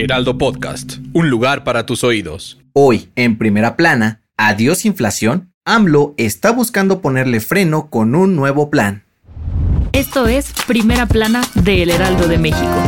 Heraldo Podcast, un lugar para tus oídos. Hoy, en primera plana, adiós inflación, AMLO está buscando ponerle freno con un nuevo plan. Esto es Primera Plana de El Heraldo de México.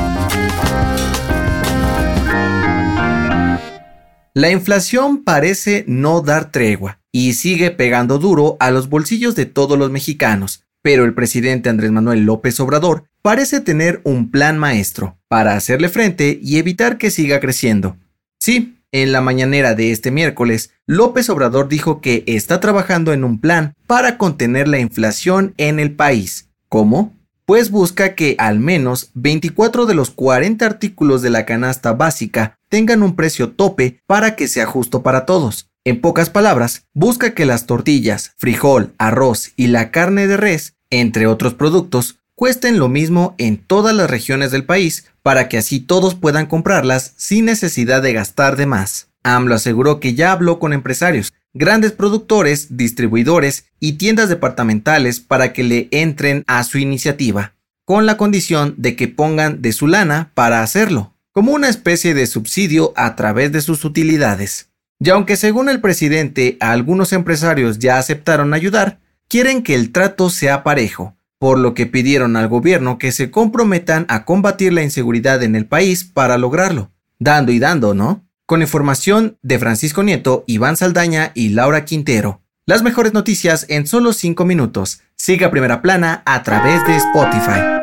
La inflación parece no dar tregua y sigue pegando duro a los bolsillos de todos los mexicanos, pero el presidente Andrés Manuel López Obrador parece tener un plan maestro para hacerle frente y evitar que siga creciendo. Sí, en la mañanera de este miércoles, López Obrador dijo que está trabajando en un plan para contener la inflación en el país. ¿Cómo? Pues busca que al menos 24 de los 40 artículos de la canasta básica tengan un precio tope para que sea justo para todos. En pocas palabras, busca que las tortillas, frijol, arroz y la carne de res, entre otros productos, cuesten lo mismo en todas las regiones del país para que así todos puedan comprarlas sin necesidad de gastar de más. AMLO aseguró que ya habló con empresarios, grandes productores, distribuidores y tiendas departamentales para que le entren a su iniciativa, con la condición de que pongan de su lana para hacerlo, como una especie de subsidio a través de sus utilidades. Y aunque según el presidente algunos empresarios ya aceptaron ayudar, quieren que el trato sea parejo, por lo que pidieron al gobierno que se comprometan a combatir la inseguridad en el país para lograrlo. Dando y dando, ¿no? Con información de Francisco Nieto, Iván Saldaña y Laura Quintero. Las mejores noticias en solo 5 minutos. Siga Primera Plana a través de Spotify.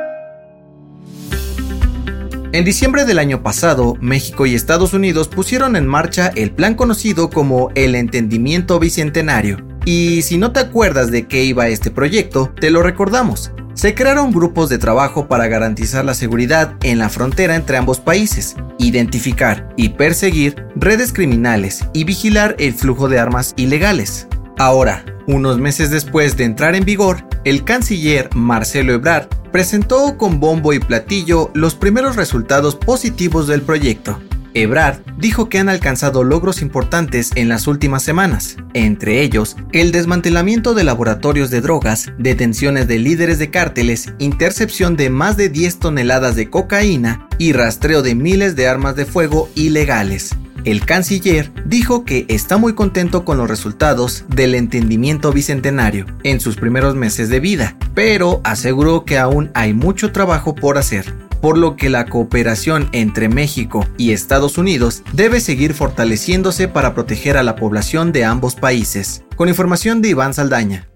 En diciembre del año pasado, México y Estados Unidos pusieron en marcha el plan conocido como el Entendimiento Bicentenario. Y si no te acuerdas de qué iba este proyecto, te lo recordamos. Se crearon grupos de trabajo para garantizar la seguridad en la frontera entre ambos países, identificar y perseguir redes criminales y vigilar el flujo de armas ilegales. Ahora, unos meses después de entrar en vigor, el canciller Marcelo Ebrard presentó con bombo y platillo los primeros resultados positivos del proyecto. Ebrard dijo que han alcanzado logros importantes en las últimas semanas, entre ellos el desmantelamiento de laboratorios de drogas, detenciones de líderes de cárteles, intercepción de más de 10 toneladas de cocaína y rastreo de miles de armas de fuego ilegales. El canciller dijo que está muy contento con los resultados del entendimiento bicentenario en sus primeros meses de vida, pero aseguró que aún hay mucho trabajo por hacer, por lo que la cooperación entre México y Estados Unidos debe seguir fortaleciéndose para proteger a la población de ambos países. Con información de Iván Saldaña.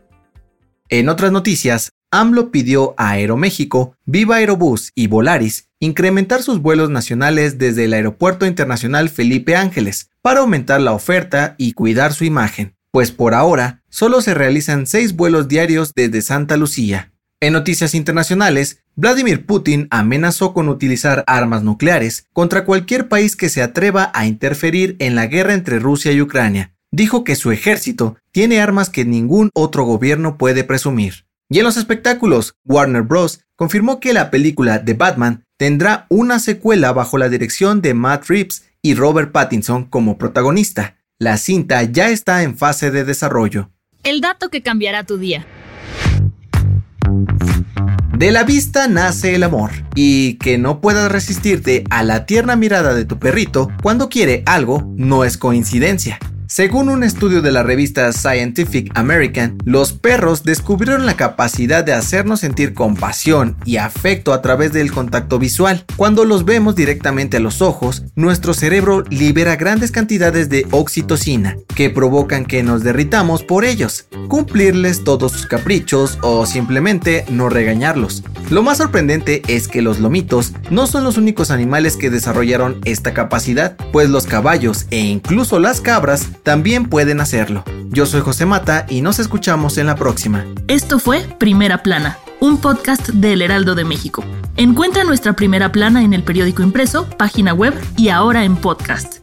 En otras noticias, AMLO pidió a Aeroméxico, Viva Aerobús y Volaris incrementar sus vuelos nacionales desde el Aeropuerto Internacional Felipe Ángeles para aumentar la oferta y cuidar su imagen, pues por ahora solo se realizan seis vuelos diarios desde Santa Lucía. En noticias internacionales, Vladimir Putin amenazó con utilizar armas nucleares contra cualquier país que se atreva a interferir en la guerra entre Rusia y Ucrania. Dijo que su ejército tiene armas que ningún otro gobierno puede presumir. Y en los espectáculos, Warner Bros. confirmó que la película The Batman tendrá una secuela bajo la dirección de Matt Reeves y Robert Pattinson como protagonista. La cinta ya está en fase de desarrollo. El dato que cambiará tu día. De la vista nace el amor, y que no puedas resistirte a la tierna mirada de tu perrito cuando quiere algo no es coincidencia. Según un estudio de la revista Scientific American, los perros descubrieron la capacidad de hacernos sentir compasión y afecto a través del contacto visual. Cuando los vemos directamente a los ojos, nuestro cerebro libera grandes cantidades de oxitocina, que provocan que nos derritamos por ellos, cumplirles todos sus caprichos o simplemente no regañarlos. Lo más sorprendente es que los lomitos no son los únicos animales que desarrollaron esta capacidad, pues los caballos e incluso las cabras también pueden hacerlo. Yo soy José Mata y nos escuchamos en la próxima. Esto fue Primera Plana, un podcast del Heraldo de México. Encuentra nuestra primera plana en el periódico impreso, página web y ahora en podcast.